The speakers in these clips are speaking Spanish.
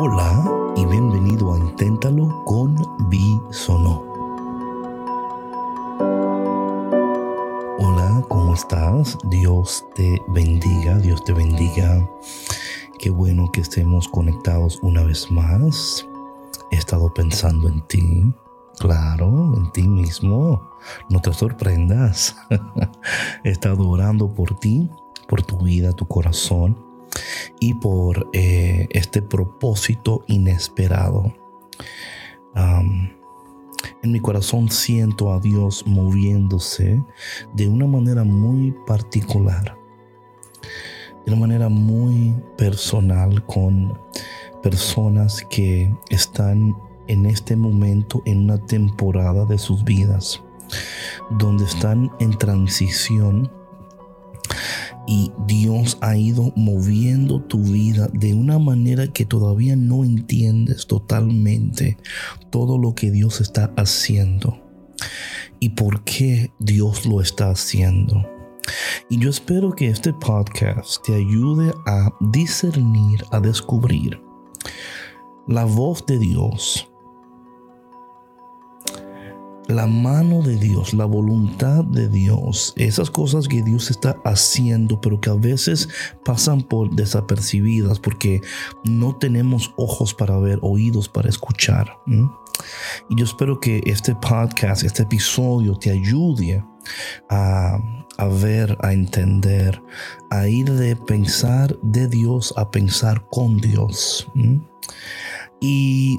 Hola y bienvenido a Inténtalo con Bisono. Hola, ¿cómo estás? Dios te bendiga, Dios te bendiga. Qué bueno que estemos conectados una vez más. He estado pensando en ti, claro, en ti mismo. No te sorprendas. He estado orando por ti, por tu vida, tu corazón y por eh, este propósito inesperado. en mi corazón siento a Dios moviéndose de una manera muy particular, de una manera muy personal con personas que están en este momento en una temporada de sus vidas, donde están en transición y Dios ha ido moviendo tu vida de una manera que todavía no entiendes totalmente todo lo que Dios está haciendo y por qué Dios lo está haciendo. Y yo espero que este podcast te ayude a discernir, a descubrir la voz de Dios la mano de Dios, la voluntad de Dios, esas cosas que Dios está haciendo, pero que a veces pasan por desapercibidas porque no tenemos ojos para ver, oídos para escuchar. Y yo espero que este podcast, este episodio te ayude a, ver, a entender, a ir de pensar de Dios a pensar con Dios. Y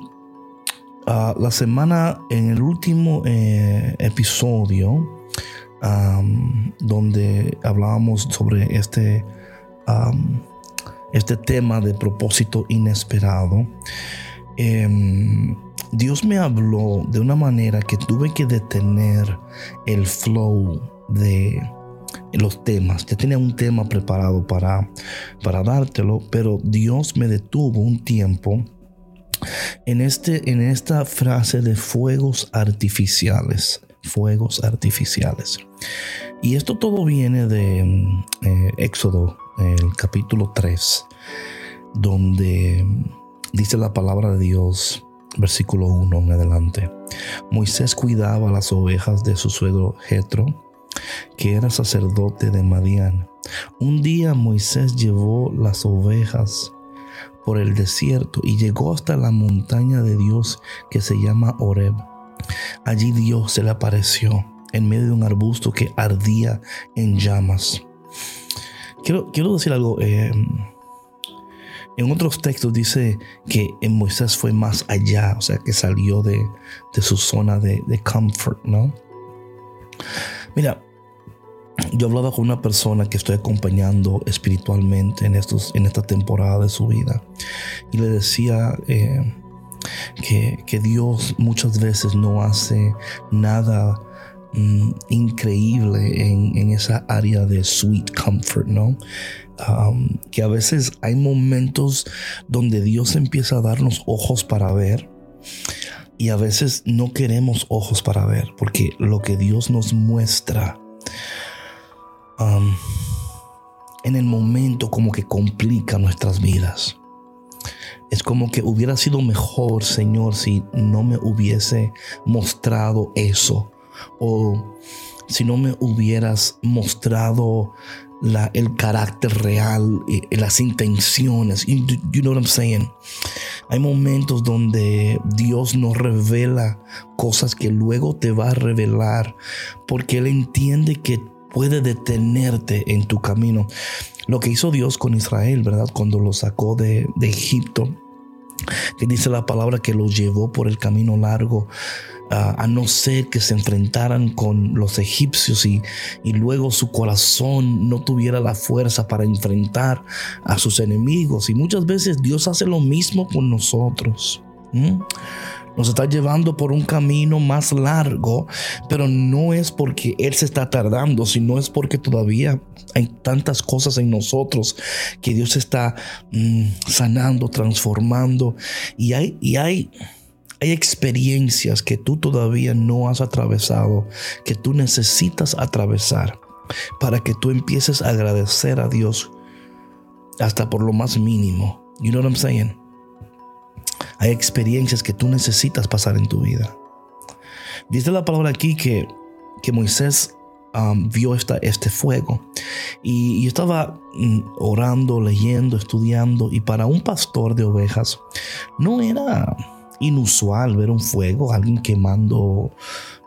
Ah, la semana, en el último eh, episodio, donde hablábamos sobre este, este tema de propósito inesperado, em, Dios me habló de una manera que tuve que detener el flow de los temas. Ya tenía un tema preparado para, para dártelo, pero Dios me detuvo un tiempo en, este, en esta frase de fuegos artificiales, fuegos artificiales. Y esto todo viene de eh, Éxodo, el capítulo 3, donde dice la palabra de Dios, versículo 1 en adelante. Moisés cuidaba las ovejas de su suegro Jetro, que era sacerdote de Madián. Un día Moisés llevó las ovejas por el desierto y llegó hasta la montaña de Dios que se llama Oreb. Allí Dios se le apareció en medio de un arbusto que ardía en llamas. Quiero, quiero decir algo. Eh, en otros textos dice que en Moisés fue más allá, o sea, que salió de, su zona de, de comfort, ¿no? Mira, yo hablaba con una persona que estoy acompañando espiritualmente en, estos, en esta temporada de su vida y le decía eh, que, Dios muchas veces no hace nada mm, increíble en, esa área de sweet comfort, ¿no? Um, que a veces hay momentos donde Dios empieza a darnos ojos para ver. Y a veces no queremos ojos para ver, porque lo que Dios nos muestra en el momento como que complica nuestras vidas. Es como que hubiera sido mejor, Señor, si no me hubiese mostrado eso. O si no me hubieras mostrado la, el carácter real, las intenciones. You, you, know what I'm saying? Hay momentos donde Dios nos revela cosas que luego te va a revelar porque Él entiende que puede detenerte en tu camino. Lo que hizo Dios con Israel, ¿verdad? Cuando lo sacó de, Egipto, que dice la palabra que lo llevó por el camino largo, a no ser que se enfrentaran con los egipcios y, y, luego su corazón no tuviera la fuerza para enfrentar a sus enemigos. Y muchas veces Dios hace lo mismo con nosotros nos está llevando por un camino más largo, pero no es porque Él se está tardando, sino es porque todavía hay tantas cosas en nosotros que Dios está mm, sanando, transformando y hay, y hay, hay experiencias que tú todavía no has atravesado, que tú necesitas atravesar para que tú empieces a agradecer a Dios hasta por lo más mínimo. You know what I'm saying? Hay experiencias que tú necesitas pasar en tu vida. Dice la palabra aquí que, que Moisés um, vio esta, este fuego. Y, estaba mm, orando, leyendo, estudiando. Y para un pastor de ovejas no era inusual ver un fuego, alguien quemando.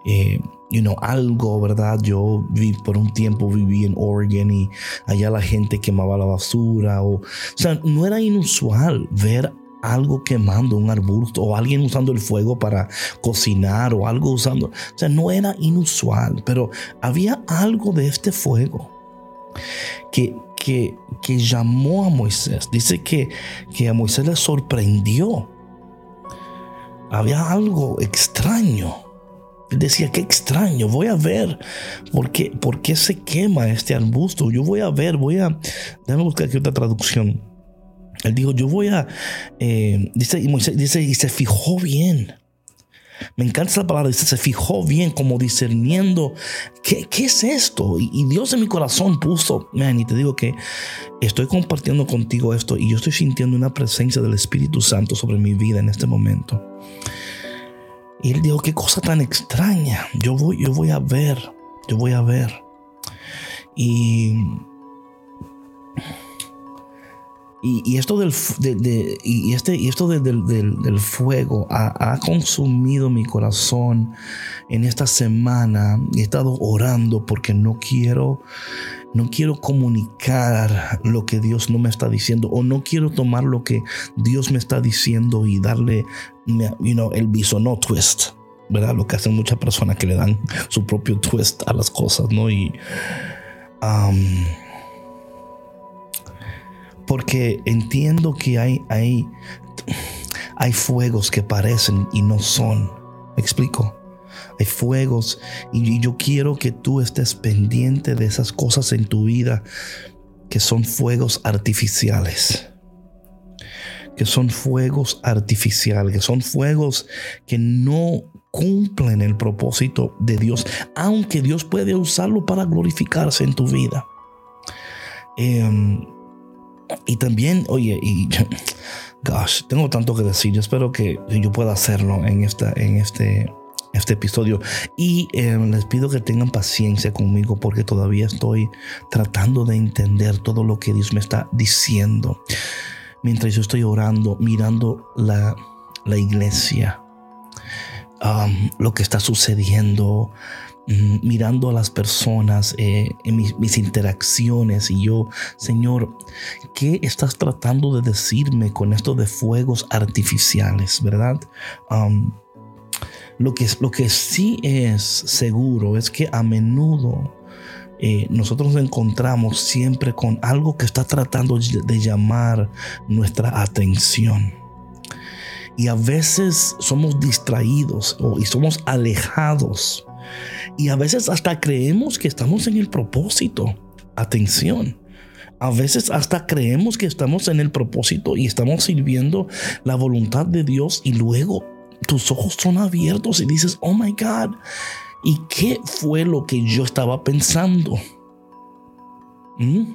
Eh, you know, algo, ¿verdad? Yo por un tiempo viví en Oregon y allá la gente quemaba la basura o, o sea, no era inusual ver algo quemando un arbusto o alguien usando el fuego para cocinar o algo usando. O sea, no era inusual, pero había algo de este fuego que, que, que llamó a Moisés. Dice que, que a Moisés le sorprendió. Había algo extraño. Decía, qué extraño, voy a ver por qué, por qué se quema este arbusto. Yo voy a ver, voy a... Déjame buscar aquí otra traducción él dijo, yo voy a, eh, dice, y Moisés dice, y se fijó bien. Me encanta esa palabra, dice, se fijó bien como discerniendo, ¿qué, qué es esto? Y, Dios en mi corazón puso, man, y te digo que estoy compartiendo contigo esto y yo estoy sintiendo una presencia del Espíritu Santo sobre mi vida en este momento. Y él dijo, qué cosa tan extraña, yo voy, yo voy a ver, yo voy a ver. Y y, esto del, y este, y esto del, fuego ha, consumido mi corazón en esta semana. He estado orando porque no quiero, no quiero comunicar lo que Dios no me está diciendo o no quiero tomar lo que Dios me está diciendo y darle you know, el bisono twist. ¿Verdad? Lo que hacen muchas personas que le dan su propio twist a las cosas, ¿no? Y um, porque entiendo que hay, hay, hay fuegos que parecen y no son. ¿Me explico? Hay fuegos y yo quiero que tú estés pendiente de esas cosas en tu vida que son fuegos artificiales. Que son fuegos artificiales, que son fuegos que no cumplen el propósito de Dios, aunque Dios puede usarlo para glorificarse en tu vida. Em, y también, oye, y gosh, tengo tanto que decir. Yo espero que yo pueda hacerlo en, esta, en este, este episodio. Y eh, les pido que tengan paciencia conmigo porque todavía estoy tratando de entender todo lo que Dios me está diciendo. Mientras yo estoy orando, mirando la, la iglesia, um, lo que está sucediendo, mirando a las personas, eh, en mis, interacciones y yo, Señor, ¿qué estás tratando de decirme con esto de fuegos artificiales, verdad? Lo, que, lo que sí es seguro es que a menudo eh, nosotros nos encontramos siempre con algo que está tratando de llamar nuestra atención. Y a veces somos distraídos y somos alejados y a veces hasta creemos que estamos en el propósito. Atención. A veces hasta creemos que estamos en el propósito y estamos sirviendo la voluntad de Dios y luego tus ojos son abiertos y dices, oh my God, ¿y qué fue lo que yo estaba pensando? ¿Mm?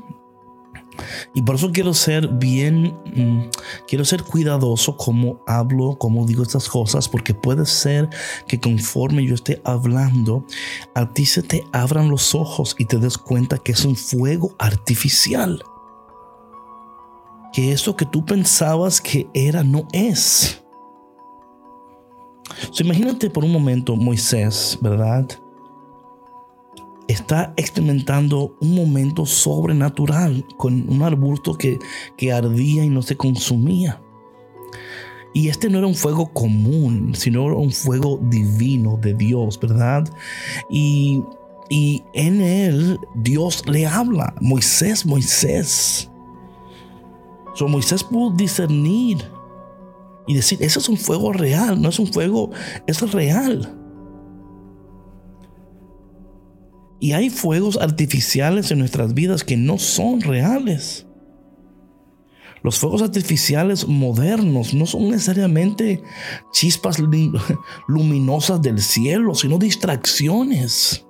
Y por eso quiero ser bien, mm, quiero ser cuidadoso como hablo, como digo estas cosas, porque puede ser que conforme yo esté hablando, a ti se te abran los ojos y te des cuenta que es un fuego artificial. Que eso que tú pensabas que era no es. imagínate por un momento Moisés, ¿verdad? Está experimentando un momento sobrenatural con un arbusto que, que ardía y no se consumía. Y este no era un fuego común, sino un fuego divino de Dios, ¿verdad? Y, y en él Dios le habla, Moisés, Moisés. So, Moisés pudo discernir y decir, ese es un fuego real, no es un fuego, es real. Y hay fuegos artificiales en nuestras vidas que no son reales. Los fuegos artificiales modernos no son necesariamente chispas luminosas del cielo, sino distracciones.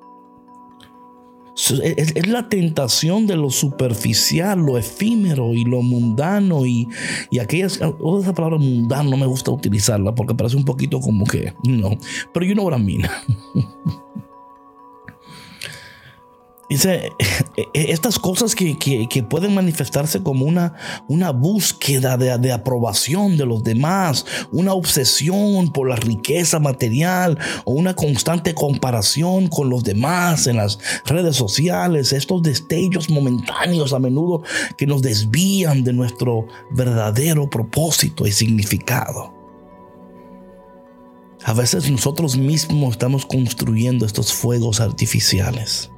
Es, la tentación de lo superficial, lo efímero y lo mundano y, y aquellas, esa palabra mundano no me gusta utilizarla porque parece un poquito como que, no, pero you know what I mean. Dice, estas cosas que, pueden manifestarse como una, una búsqueda de, de, aprobación de los demás, una obsesión por la riqueza material o una constante comparación con los demás en las redes sociales, estos destellos momentáneos a menudo que nos desvían de nuestro verdadero propósito y significado. A veces nosotros mismos estamos construyendo estos fuegos artificiales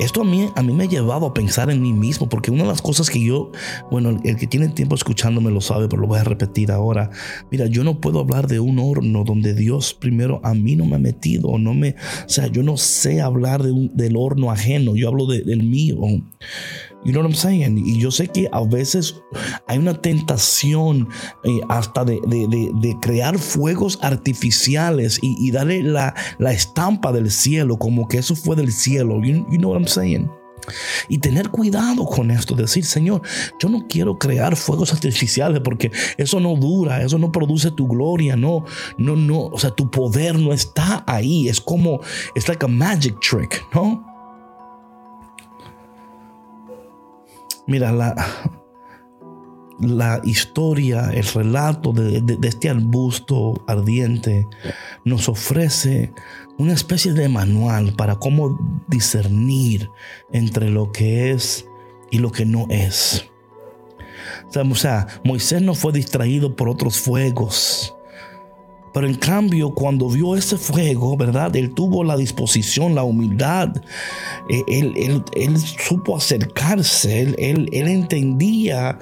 esto a mí, a mí me ha llevado a pensar en mí mismo, porque una de las cosas que yo, bueno, el que tiene tiempo escuchándome lo sabe, pero lo voy a repetir ahora. Mira, yo no puedo hablar de un horno donde Dios primero a mí no me ha metido, no me, o sea, yo no sé hablar de del horno ajeno, yo hablo del mío. You know what I'm saying? Y yo sé que a veces hay una tentación eh, hasta de, crear fuegos artificiales y, darle la, estampa del cielo, como que eso fue del cielo. You, know what I'm saying? Y tener cuidado con esto, decir, Señor, yo no quiero crear fuegos artificiales porque eso no dura, eso no produce tu gloria, no, no, no, o sea, tu poder no está ahí, es como, es like a magic trick, ¿no? Mira, la, la historia, el relato de, este arbusto ardiente nos ofrece una especie de manual para cómo discernir entre lo que es y lo que no es. O sea, Moisés no fue distraído por otros fuegos. Pero en cambio, cuando vio ese fuego, ¿verdad? Él tuvo la disposición, la humildad. Eh, él, él, supo acercarse. Él, él, él entendía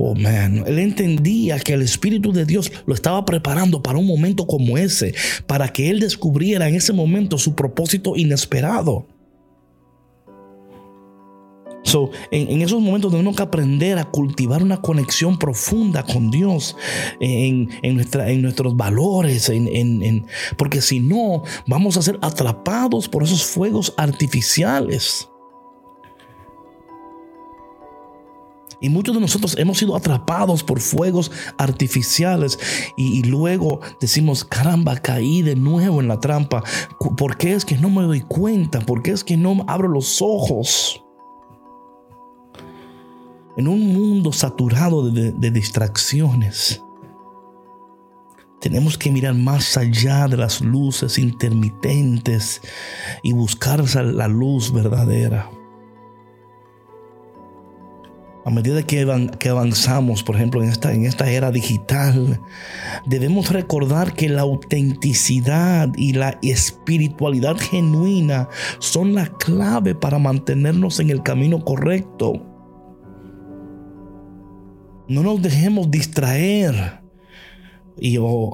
Oh man, él entendía que el Espíritu de Dios lo estaba preparando para un momento como ese, para que él descubriera en ese momento su propósito inesperado en, esos momentos tenemos que aprender a cultivar una conexión profunda con Dios en nuestros valores, porque si no, vamos a ser atrapados por esos fuegos artificiales. Y muchos de nosotros hemos sido atrapados por fuegos artificiales y, y, luego decimos, caramba, caí de nuevo en la trampa. ¿Por qué es que no me doy cuenta? ¿Por qué es que no abro los ojos? En un mundo saturado de, distracciones. Tenemos que mirar más allá de las luces intermitentes y buscar la luz verdadera. A medida que, avanzamos, por ejemplo, en esta, en esta era digital, debemos recordar que la autenticidad y la espiritualidad genuina son la clave para mantenernos en el camino correcto. No nos dejemos distraer y oh,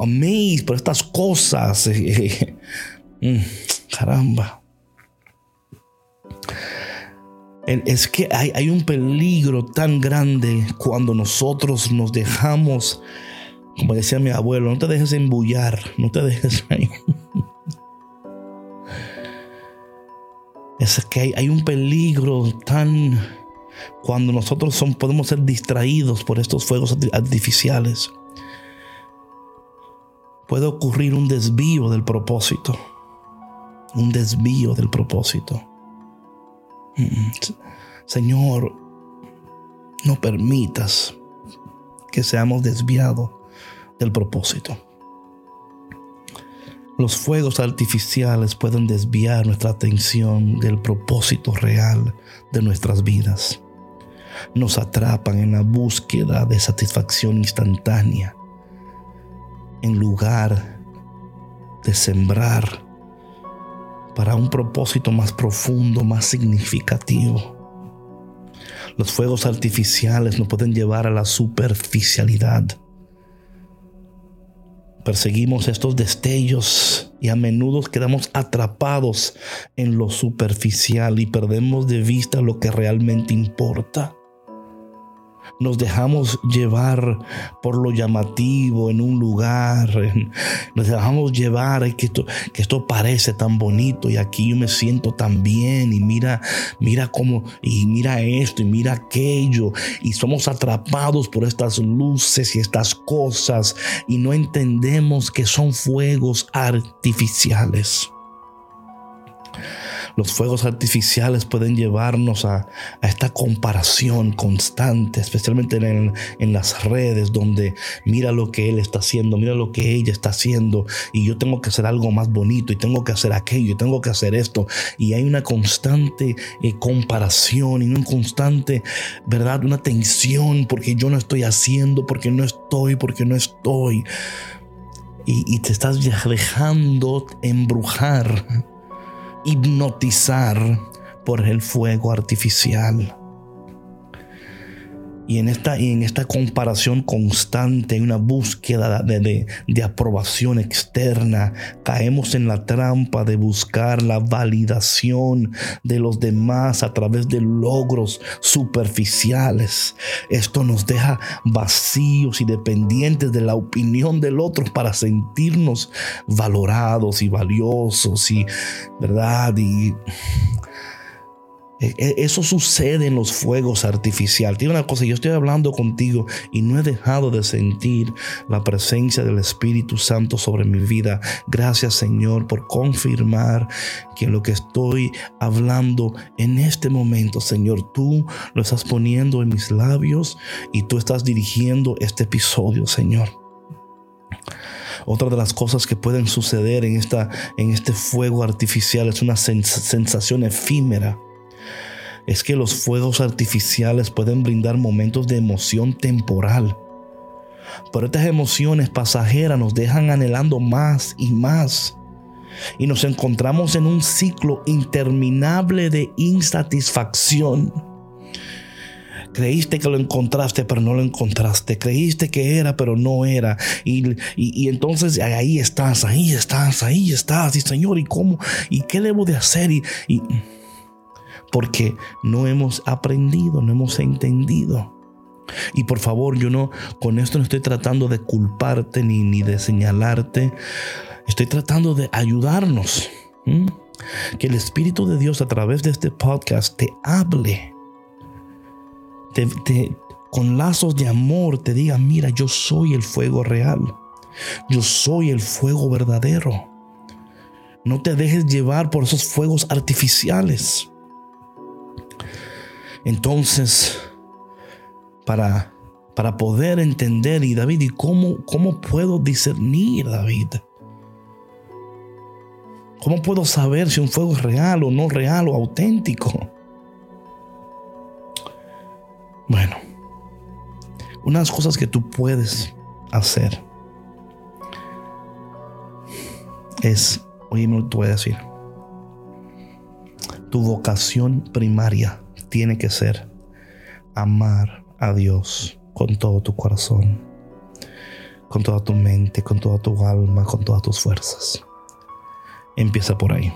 por estas cosas. Mm, caramba. Es que hay, un peligro tan grande cuando nosotros nos dejamos, como decía mi abuelo, no te dejes embullar, no te dejes. Es que hay un peligro tan cuando nosotros son, podemos ser distraídos por estos fuegos artificiales, puede ocurrir un desvío del propósito. Un desvío del propósito. Señor, no permitas que seamos desviados del propósito. Los fuegos artificiales pueden desviar nuestra atención del propósito real de nuestras vidas nos atrapan en la búsqueda de satisfacción instantánea, en lugar de sembrar para un propósito más profundo, más significativo. Los fuegos artificiales nos pueden llevar a la superficialidad. Perseguimos estos destellos y a menudo quedamos atrapados en lo superficial y perdemos de vista lo que realmente importa. Nos dejamos llevar por lo llamativo en un lugar, nos dejamos llevar que esto, parece tan bonito y aquí yo me siento tan bien y mira, mira cómo, y mira esto y mira aquello y somos atrapados por estas luces y estas cosas y no entendemos que son fuegos artificiales. Los fuegos artificiales pueden llevarnos a, esta comparación constante, especialmente en, en, las redes donde mira lo que él está haciendo, mira lo que ella está haciendo y yo tengo que hacer algo más bonito y tengo que hacer aquello y tengo que hacer esto. Y hay una constante eh, comparación y una constante, ¿verdad? Una tensión porque yo no estoy haciendo, porque no estoy, porque no estoy. Y, y te estás dejando embrujar hipnotizar por el fuego artificial. Y en esta, y en esta comparación constante, una búsqueda de, de, aprobación externa, caemos en la trampa de buscar la validación de los demás a través de logros superficiales. Esto nos deja vacíos y dependientes de la opinión del otro para sentirnos valorados y valiosos y, ¿verdad? Y eso sucede en los fuegos artificiales. Tiene una cosa, yo estoy hablando contigo y no he dejado de sentir la presencia del Espíritu Santo sobre mi vida. Gracias Señor por confirmar que lo que estoy hablando en este momento, Señor, tú lo estás poniendo en mis labios y tú estás dirigiendo este episodio, Señor. Otra de las cosas que pueden suceder en, esta, en este fuego artificial es una sensación efímera es que los fuegos artificiales pueden brindar momentos de emoción temporal. Pero estas emociones pasajeras nos dejan anhelando más y más. Y nos encontramos en un ciclo interminable de insatisfacción. Creíste que lo encontraste, pero no lo encontraste. Creíste que era, pero no era. Y, entonces ahí estás, ahí estás, ahí estás. Y Señor, ¿y cómo? ¿Y qué debo de hacer? y porque no hemos aprendido, no hemos entendido. Y por favor, yo no, con esto no estoy tratando de culparte ni, ni de señalarte. Estoy tratando de ayudarnos. Que el Espíritu de Dios a través de este podcast te hable. con lazos de amor te diga, mira, yo soy el fuego real. Yo soy el fuego verdadero. No te dejes llevar por esos fuegos artificiales. Entonces, para, para poder entender, y David, ¿y cómo, cómo puedo discernir, David? ¿Cómo puedo saber si un fuego es real o no real o auténtico? Bueno, unas cosas que tú puedes hacer es, oye, me lo voy a decir, tu vocación primaria tiene que ser amar a Dios con todo tu corazón, con toda tu mente, con toda tu alma, con todas tus fuerzas. Empieza por ahí.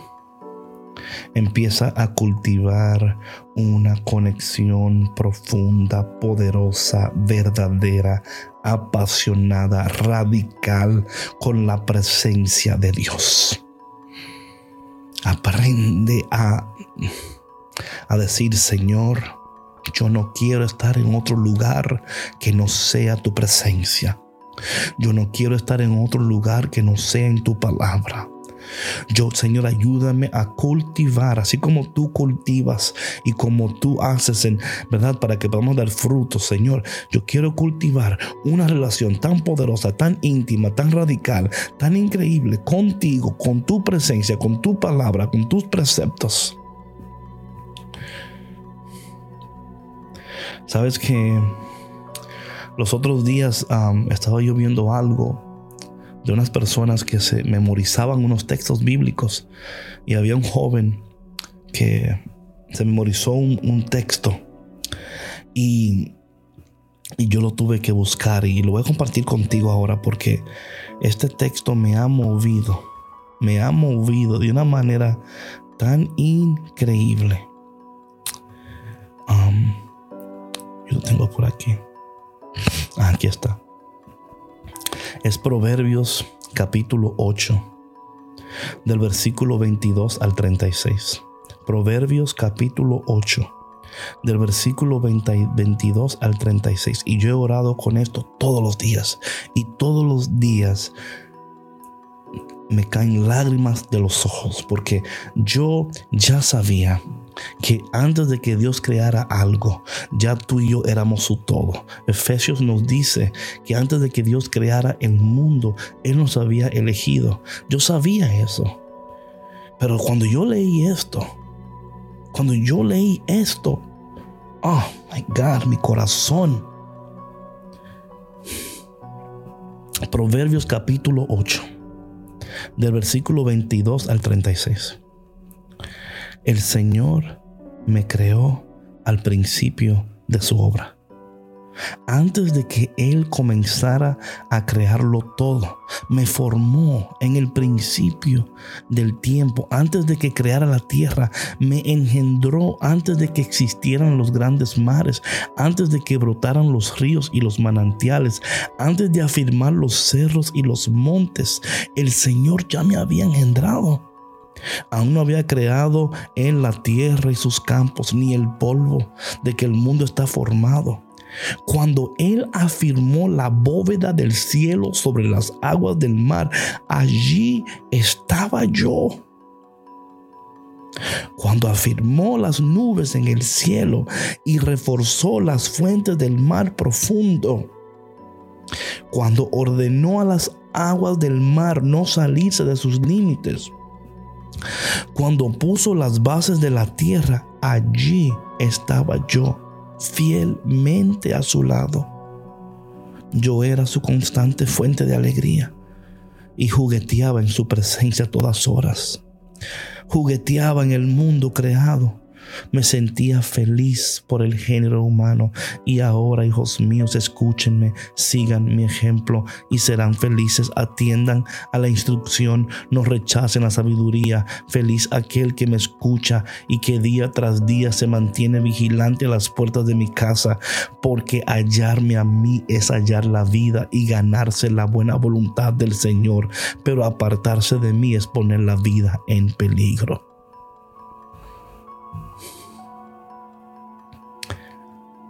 Empieza a cultivar una conexión profunda, poderosa, verdadera, apasionada, radical con la presencia de Dios. Aprende a a decir, Señor, yo no quiero estar en otro lugar que no sea tu presencia. Yo no quiero estar en otro lugar que no sea en tu palabra. Yo, Señor, ayúdame a cultivar, así como tú cultivas y como tú haces, en, ¿verdad? Para que podamos dar frutos, Señor. Yo quiero cultivar una relación tan poderosa, tan íntima, tan radical, tan increíble contigo, con tu presencia, con tu palabra, con tus preceptos. Sabes que los otros días estaba yo viendo algo de unas personas que se memorizaban unos textos bíblicos y había un joven que se memorizó un, texto y, y yo lo tuve que buscar y lo voy a compartir contigo ahora porque este texto me ha movido, me ha movido de una manera tan increíble. Yo lo tengo por aquí. Aquí está. Es Proverbios capítulo 8, del versículo 22 al 36. Proverbios capítulo 8, del versículo 22 al 36. Y yo he orado con esto todos los días. Y todos los días me caen lágrimas de los ojos porque yo ya sabía que antes de que Dios creara algo, ya tú y yo éramos su todo. Efesios nos dice que antes de que Dios creara el mundo, Él nos había elegido. Yo sabía eso. Pero cuando yo leí esto, cuando yo leí esto, oh my God, mi corazón. Proverbios capítulo 8 del versículo 22 al 36. El Señor me creó al principio de su obra antes de que Él comenzara a crearlo todo. Me formó en el principio del tiempo, antes de que creara la tierra. Me engendró antes de que existieran los grandes mares, antes de que brotaran los ríos y los manantiales, antes de afirmar los cerros y los montes. El Señor ya me había engendrado. Aún no había creado en la tierra y sus campos, ni el polvo de que el mundo está formado. Cuando Él afirmó la bóveda del cielo sobre las aguas del mar, allí estaba yo. Cuando afirmó las nubes en el cielo y reforzó las fuentes del mar profundo. Cuando ordenó a las aguas del mar no salirse de sus límites. Cuando puso las bases de la tierra, allí estaba yo fielmente a su lado. Yo era su constante fuente de alegría y jugueteaba en su presencia todas horas. Jugueteaba en el mundo creado me sentía feliz por el género humano y ahora, hijos míos, escúchenme, sigan mi ejemplo y serán felices, atiendan a la instrucción, no rechacen la sabiduría. Feliz aquel que me escucha y que día tras día se mantiene vigilante a las puertas de mi casa, porque hallarme a mí es hallar la vida y ganarse la buena voluntad del Señor, pero apartarse de mí es poner la vida en peligro.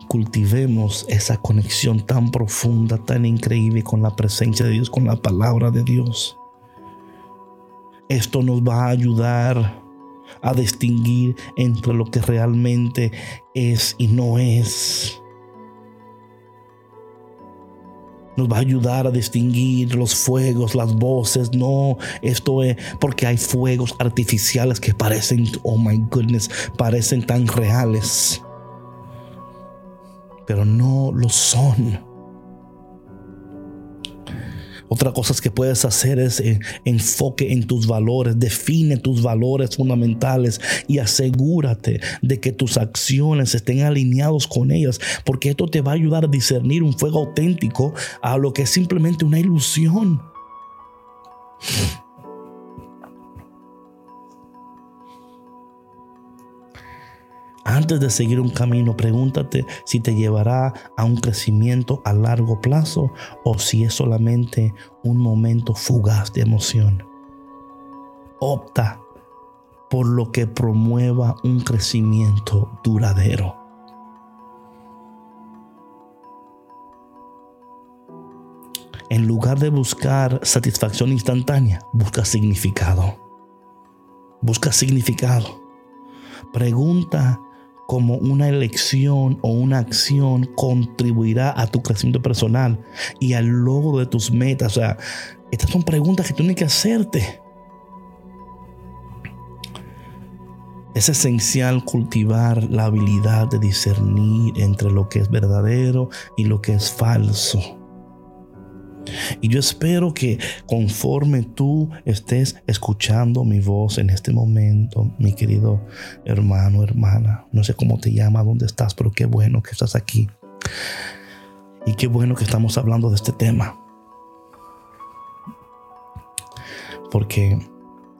Cultivemos esa conexión tan profunda, tan increíble con la presencia de Dios, con la palabra de Dios. Esto nos va a ayudar a distinguir entre lo que realmente es y no es. Nos va a ayudar a distinguir los fuegos, las voces. No, esto es porque hay fuegos artificiales que parecen, oh my goodness, parecen tan reales pero no lo son. Otra cosa que puedes hacer es eh, enfoque en tus valores, define tus valores fundamentales y asegúrate de que tus acciones estén alineados con ellas, porque esto te va a ayudar a discernir un fuego auténtico a lo que es simplemente una ilusión. Antes de seguir un camino, pregúntate si te llevará a un crecimiento a largo plazo o si es solamente un momento fugaz de emoción. Opta por lo que promueva un crecimiento duradero. En lugar de buscar satisfacción instantánea, busca significado. Busca significado. Pregunta como una elección o una acción contribuirá a tu crecimiento personal y al logro de tus metas. O sea, estas son preguntas que tienes que hacerte. Es esencial cultivar la habilidad de discernir entre lo que es verdadero y lo que es falso. Y yo espero que conforme tú estés escuchando mi voz en este momento, mi querido hermano, hermana, no sé cómo te llama, dónde estás, pero qué bueno que estás aquí. Y qué bueno que estamos hablando de este tema. Porque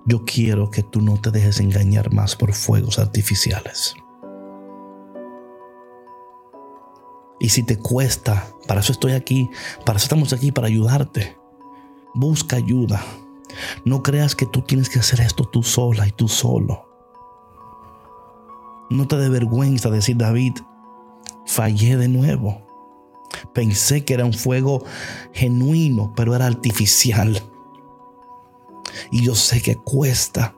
yo quiero que tú no te dejes engañar más por fuegos artificiales. Y si te cuesta, para eso estoy aquí, para eso estamos aquí, para ayudarte. Busca ayuda. No creas que tú tienes que hacer esto tú sola y tú solo. No te dé vergüenza decir, David, fallé de nuevo. Pensé que era un fuego genuino, pero era artificial. Y yo sé que cuesta.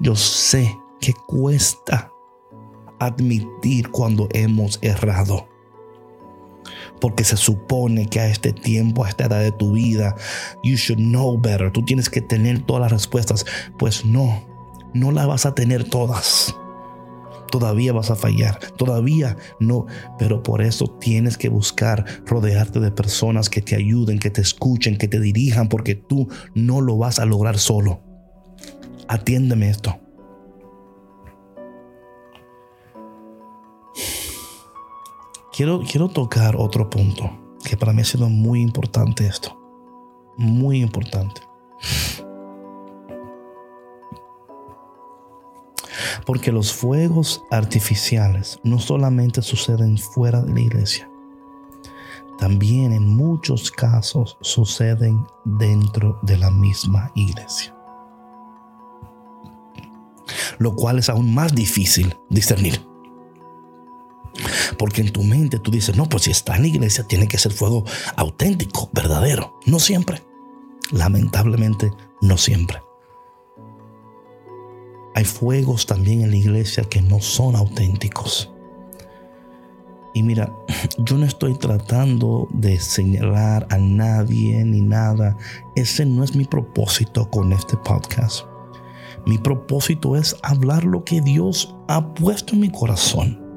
Yo sé que cuesta admitir cuando hemos errado. Porque se supone que a este tiempo, a esta edad de tu vida, you should know better. Tú tienes que tener todas las respuestas. Pues no, no las vas a tener todas. Todavía vas a fallar, todavía no, pero por eso tienes que buscar rodearte de personas que te ayuden, que te escuchen, que te dirijan, porque tú no lo vas a lograr solo. Atiéndeme esto. Quiero, quiero tocar otro punto que para mí ha sido muy importante esto. Muy importante. Porque los fuegos artificiales no solamente suceden fuera de la iglesia, también en muchos casos suceden dentro de la misma iglesia. Lo cual es aún más difícil discernir. Porque en tu mente tú dices, no, pues si está en la iglesia tiene que ser fuego auténtico, verdadero. No siempre. Lamentablemente, no siempre. Hay fuegos también en la iglesia que no son auténticos. Y mira, yo no estoy tratando de señalar a nadie ni nada. Ese no es mi propósito con este podcast. Mi propósito es hablar lo que Dios ha puesto en mi corazón.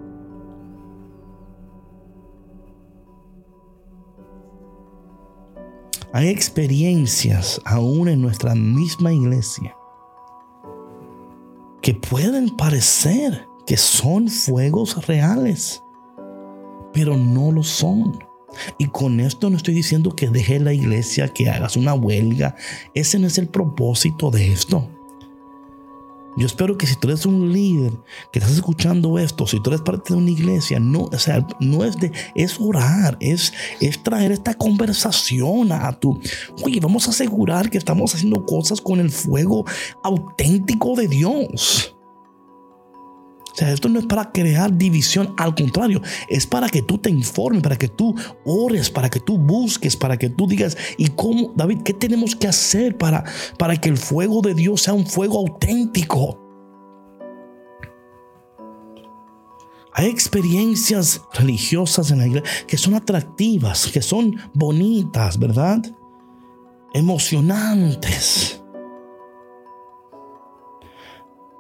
Hay experiencias aún en nuestra misma iglesia que pueden parecer que son fuegos reales, pero no lo son. Y con esto no estoy diciendo que deje la iglesia, que hagas una huelga. Ese no es el propósito de esto. Yo espero que si tú eres un líder que estás escuchando esto, si tú eres parte de una iglesia, no, o sea, no es de, es orar, es, es traer esta conversación a tu, oye, vamos a asegurar que estamos haciendo cosas con el fuego auténtico de Dios. O sea, esto no es para crear división, al contrario, es para que tú te informes, para que tú ores, para que tú busques, para que tú digas, ¿y cómo, David, qué tenemos que hacer para, para que el fuego de Dios sea un fuego auténtico? Hay experiencias religiosas en la iglesia que son atractivas, que son bonitas, ¿verdad? Emocionantes.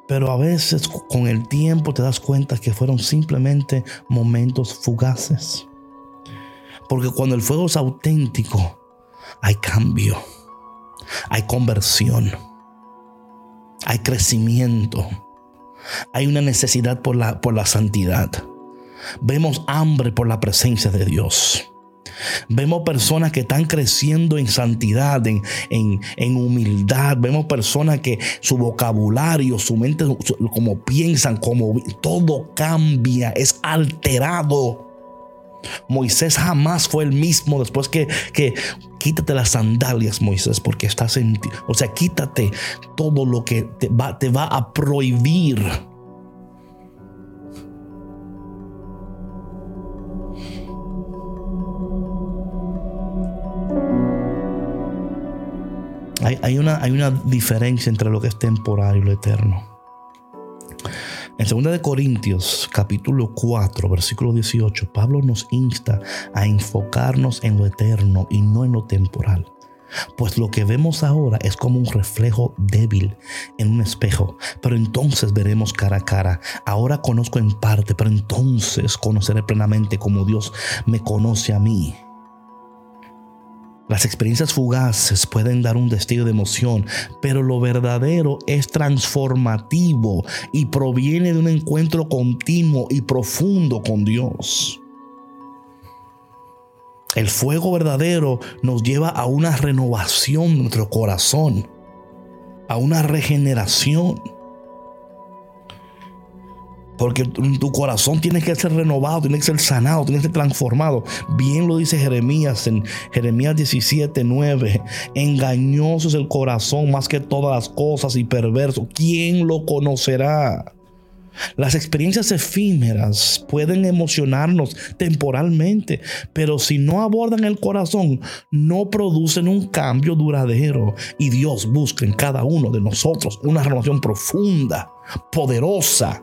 Pero a veces con el tiempo te das cuenta que fueron simplemente momentos fugaces. Porque cuando el fuego es auténtico, hay cambio, hay conversión, hay crecimiento, hay una necesidad por la, por la santidad. Vemos hambre por la presencia de Dios. Vemos personas que están creciendo en santidad, en, humildad. Vemos personas que su vocabulario, su mente, como piensan, como todo cambia, es alterado. Moisés jamás fue el mismo después que, que quítate las sandalias, Moisés, porque estás en ti. O sea, quítate todo lo que te va, te va a prohibir Hay, una, hay una diferencia entre lo que es temporal y lo eterno. En 2 de Corintios, capítulo 4, versículo 18, Pablo nos insta a enfocarnos en lo eterno y no en lo temporal. Pues lo que vemos ahora es como un reflejo débil en un espejo, pero entonces veremos cara a cara. Ahora conozco en parte, pero entonces conoceré plenamente como Dios me conoce a mí. Las experiencias fugaces pueden dar un destello de emoción, pero lo verdadero es transformativo y proviene de un encuentro continuo y profundo con Dios. El fuego verdadero nos lleva a una renovación de nuestro corazón, a una regeneración. Porque tu corazón tiene que ser renovado, tiene que ser sanado, tiene que ser transformado. Bien lo dice Jeremías en Jeremías 17, 9. Engañoso es el corazón más que todas las cosas y perverso. ¿Quién lo conocerá? Las experiencias efímeras pueden emocionarnos temporalmente, pero si no abordan el corazón, no producen un cambio duradero. Y Dios busca en cada uno de nosotros una relación profunda, poderosa.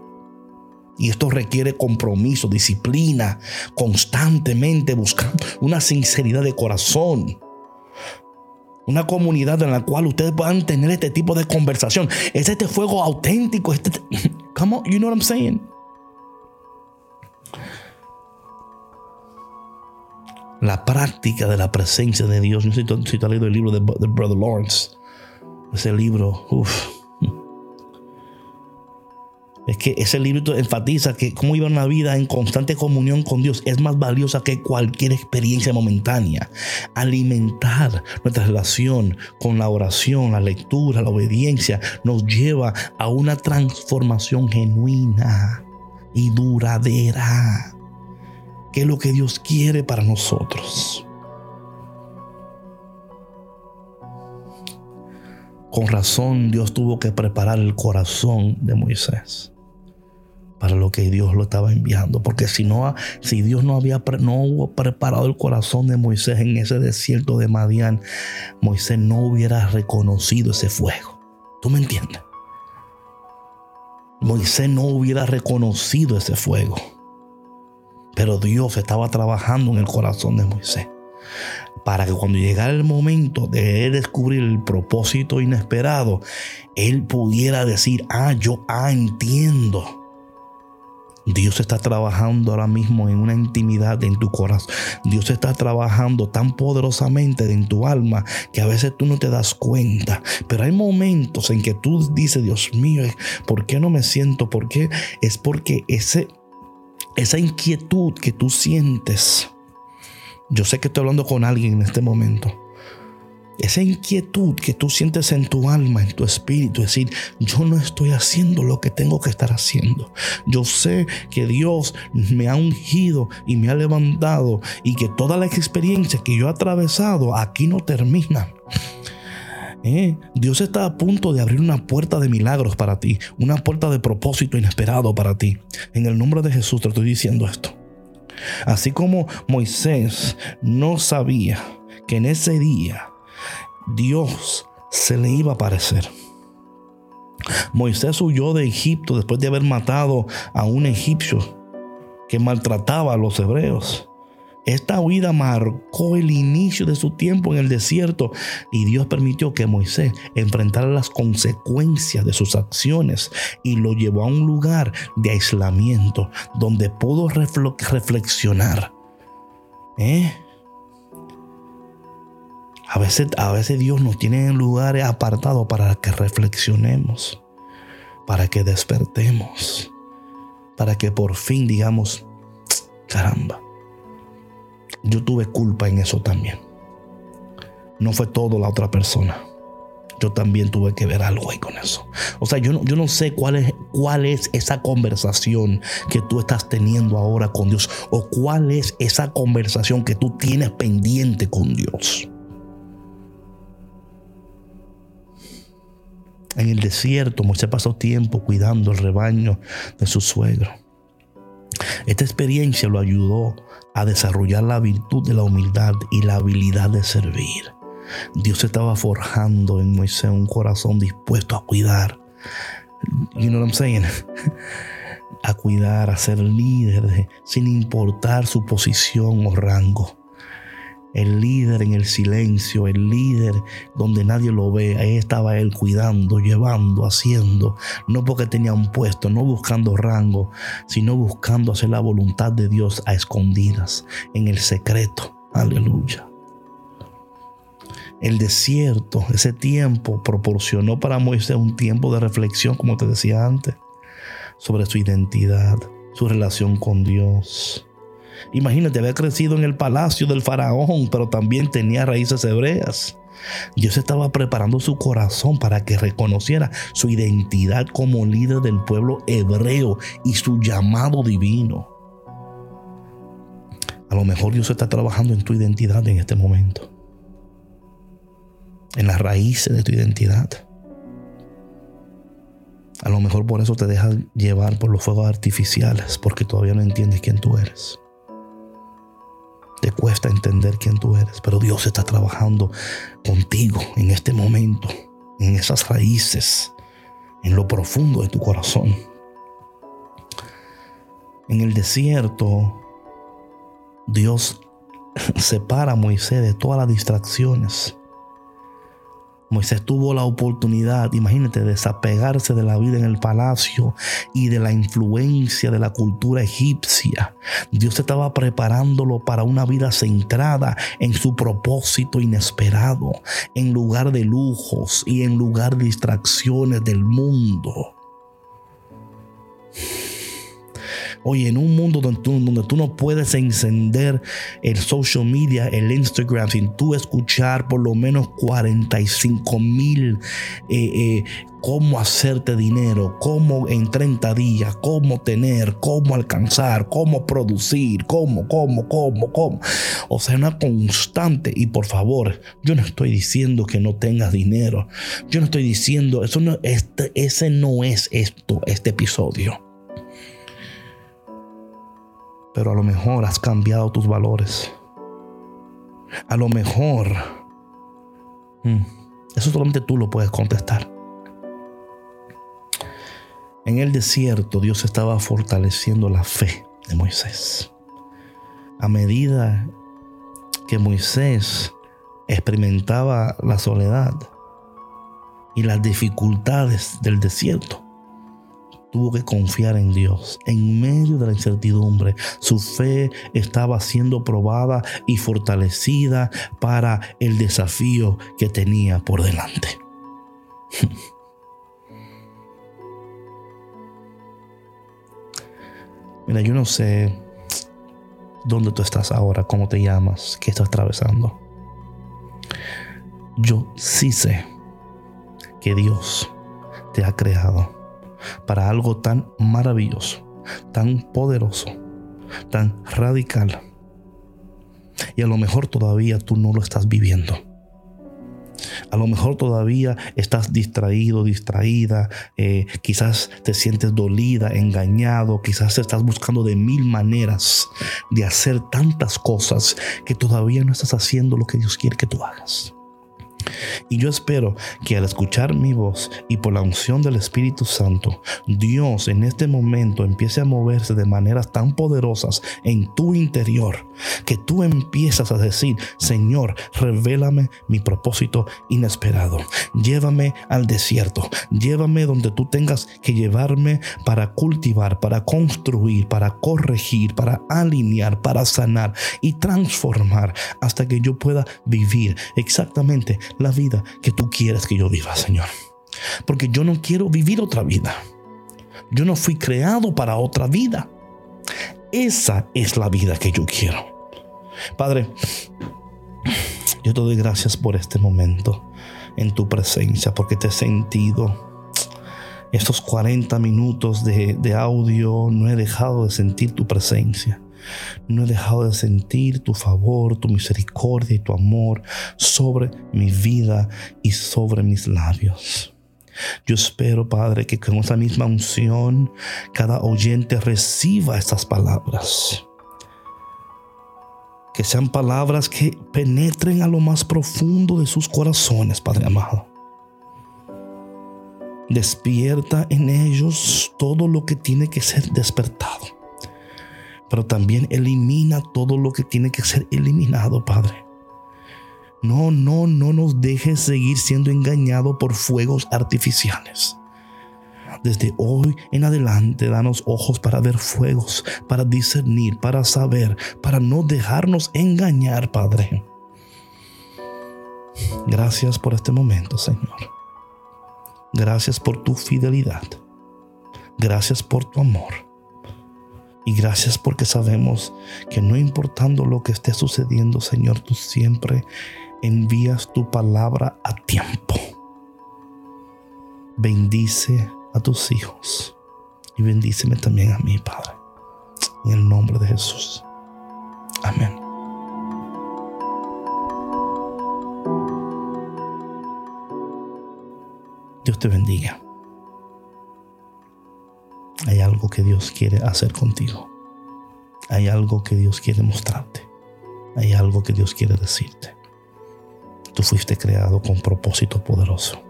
Y esto requiere compromiso, disciplina, constantemente buscando una sinceridad de corazón una comunidad en la cual ustedes puedan tener este tipo de conversación. Es este fuego auténtico. Este, come on, you know what I'm saying? La práctica de la presencia de Dios. Yo si tú has leído el libro de, de Brother Lawrence. Ese libro, uff es que ese libro enfatiza que cómo iba una vida en constante comunión con Dios es más valiosa que cualquier experiencia momentánea. Alimentar nuestra relación con la oración, la lectura, la obediencia nos lleva a una transformación genuina y duradera. Que es lo que Dios quiere para nosotros. Con razón Dios tuvo que preparar el corazón de Moisés para lo que Dios lo estaba enviando. Porque si no, si Dios no había no preparado el corazón de Moisés en ese desierto de Madián, Moisés no hubiera reconocido ese fuego. ¿Tú me entiendes? Moisés no hubiera reconocido ese fuego. Pero Dios estaba trabajando en el corazón de Moisés. Para que cuando llegara el momento de descubrir el propósito inesperado, él pudiera decir, ah, yo, ah, entiendo Dios está trabajando ahora mismo en una intimidad en tu corazón. Dios está trabajando tan poderosamente en tu alma que a veces tú no te das cuenta. Pero hay momentos en que tú dices, Dios mío, ¿por qué no me siento? ¿Por qué? Es porque ese, esa inquietud que tú sientes. Yo sé que estoy hablando con alguien en este momento esa inquietud que tú sientes en tu alma, en tu espíritu, es decir, yo no estoy haciendo lo que tengo que estar haciendo. Yo sé que Dios me ha ungido y me ha levantado y que todas las experiencias que yo he atravesado aquí no terminan. Eh, Dios está a punto de abrir una puerta de milagros para ti, una puerta de propósito inesperado para ti. En el nombre de Jesús te estoy diciendo esto. Así como Moisés no sabía que en ese día Dios se le iba a aparecer. Moisés huyó de Egipto después de haber matado a un egipcio que maltrataba a los hebreos. Esta huida marcó el inicio de su tiempo en el desierto y Dios permitió que Moisés enfrentara las consecuencias de sus acciones y lo llevó a un lugar de aislamiento donde pudo reflexionar. ¿Eh? A veces, a veces Dios nos tiene en lugares apartados para que reflexionemos, para que despertemos, para que por fin digamos, caramba, yo tuve culpa en eso también. No fue todo la otra persona. Yo también tuve que ver algo ahí con eso. O sea, yo no, yo no sé cuál es, cuál es esa conversación que tú estás teniendo ahora con Dios o cuál es esa conversación que tú tienes pendiente con Dios. En el desierto, Moisés pasó tiempo cuidando el rebaño de su suegro. Esta experiencia lo ayudó a desarrollar la virtud de la humildad y la habilidad de servir. Dios estaba forjando en Moisés un corazón dispuesto a cuidar. You know what I'm saying? a cuidar, a ser líder sin importar su posición o rango el líder en el silencio, el líder donde nadie lo ve. Ahí estaba él cuidando, llevando, haciendo, no porque tenía un puesto, no buscando rango, sino buscando hacer la voluntad de Dios a escondidas, en el secreto. Aleluya. El desierto, ese tiempo, proporcionó para Moisés un tiempo de reflexión, como te decía antes, sobre su identidad, su relación con Dios Imagínate, había crecido en el palacio del faraón, pero también tenía raíces hebreas. Dios estaba preparando su corazón para que reconociera su identidad como líder del pueblo hebreo y su llamado divino. A lo mejor Dios está trabajando en tu identidad en este momento. En las raíces de tu identidad. A lo mejor por eso te dejas llevar por los fuegos artificiales, porque todavía no entiendes quién tú eres. Te cuesta entender quién tú eres, pero Dios está trabajando contigo en este momento, en esas raíces, en lo profundo de tu corazón. En el desierto, Dios separa a Moisés de todas las distracciones Moisés tuvo la oportunidad, imagínate, de desapegarse de la vida en el palacio y de la influencia de la cultura egipcia. Dios estaba preparándolo para una vida centrada en su propósito inesperado, en lugar de lujos y en lugar de distracciones del mundo. Oye, en un mundo donde tú, no puedes encender el social media, el Instagram, sin tú escuchar por lo menos 45 mil eh, eh, cómo hacerte dinero, cómo en 30 días, cómo tener, cómo alcanzar, cómo producir, cómo, cómo, cómo, cómo. O sea, una constante. Y por favor, yo no estoy diciendo que no tengas dinero. Yo no estoy diciendo, eso este, ese no es esto, este episodio pero a lo mejor has cambiado tus valores. A lo mejor, mm, eso solamente tú lo puedes contestar. En el desierto Dios estaba fortaleciendo la fe de Moisés. A medida que Moisés experimentaba la soledad y las dificultades del desierto, tuvo que confiar en Dios. En medio de la incertidumbre, su fe estaba siendo probada y fortalecida para el desafío que tenía por delante. Mira, yo no sé dónde tú estás ahora, cómo te llamas, qué estás atravesando. Yo sí sé que Dios te ha creado para algo tan maravilloso, tan poderoso, tan radical. Y a lo mejor todavía tú no lo estás viviendo. A lo mejor todavía estás distraído, distraída, eh, quizás te sientes dolida, engañado, quizás estás buscando de mil maneras de hacer tantas cosas que todavía no estás haciendo lo que Dios quiere que tú hagas. Y yo espero que al escuchar mi voz y por la unción del Espíritu Santo, Dios en este momento empiece a moverse de maneras tan poderosas en tu interior, que tú empiezas a decir, Señor, revélame mi propósito inesperado. Llévame al desierto, llévame donde tú tengas que llevarme para cultivar, para construir, para corregir, para alinear, para sanar y transformar hasta que yo pueda vivir exactamente la vida que tú quieres que yo viva, Señor. Porque yo no quiero vivir otra vida. Yo no fui creado para otra vida. Esa es la vida que yo quiero. Padre, yo te doy gracias por este momento en tu presencia, porque te he sentido. Estos 40 minutos de, de audio no he dejado de sentir tu presencia. No he dejado de sentir tu favor, tu misericordia y tu amor sobre mi vida y sobre mis labios. Yo espero, Padre, que con esa misma unción cada oyente reciba estas palabras. Que sean palabras que penetren a lo más profundo de sus corazones, Padre amado. Despierta en ellos todo lo que tiene que ser despertado pero también elimina todo lo que tiene que ser eliminado, Padre. No, no, no nos dejes seguir siendo engañados por fuegos artificiales. Desde hoy en adelante, danos ojos para ver fuegos, para discernir, para saber, para no dejarnos engañar, Padre. Gracias por este momento, Señor. Gracias por tu fidelidad. Gracias por tu amor. Y gracias porque sabemos que no importando lo que esté sucediendo, Señor, tú siempre envías tu palabra a tiempo. Bendice a tus hijos y bendíceme también a mí, Padre. En el nombre de Jesús. Amén. Dios te bendiga. Hay algo que Dios quiere hacer contigo. Hay algo que Dios quiere mostrarte. Hay algo que Dios quiere decirte. Tú fuiste creado con propósito poderoso.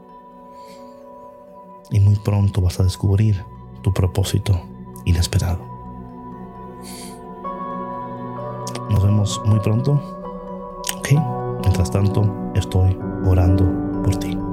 Y muy pronto vas a descubrir tu propósito inesperado. Nos vemos muy pronto. Ok. Mientras tanto, estoy orando por ti.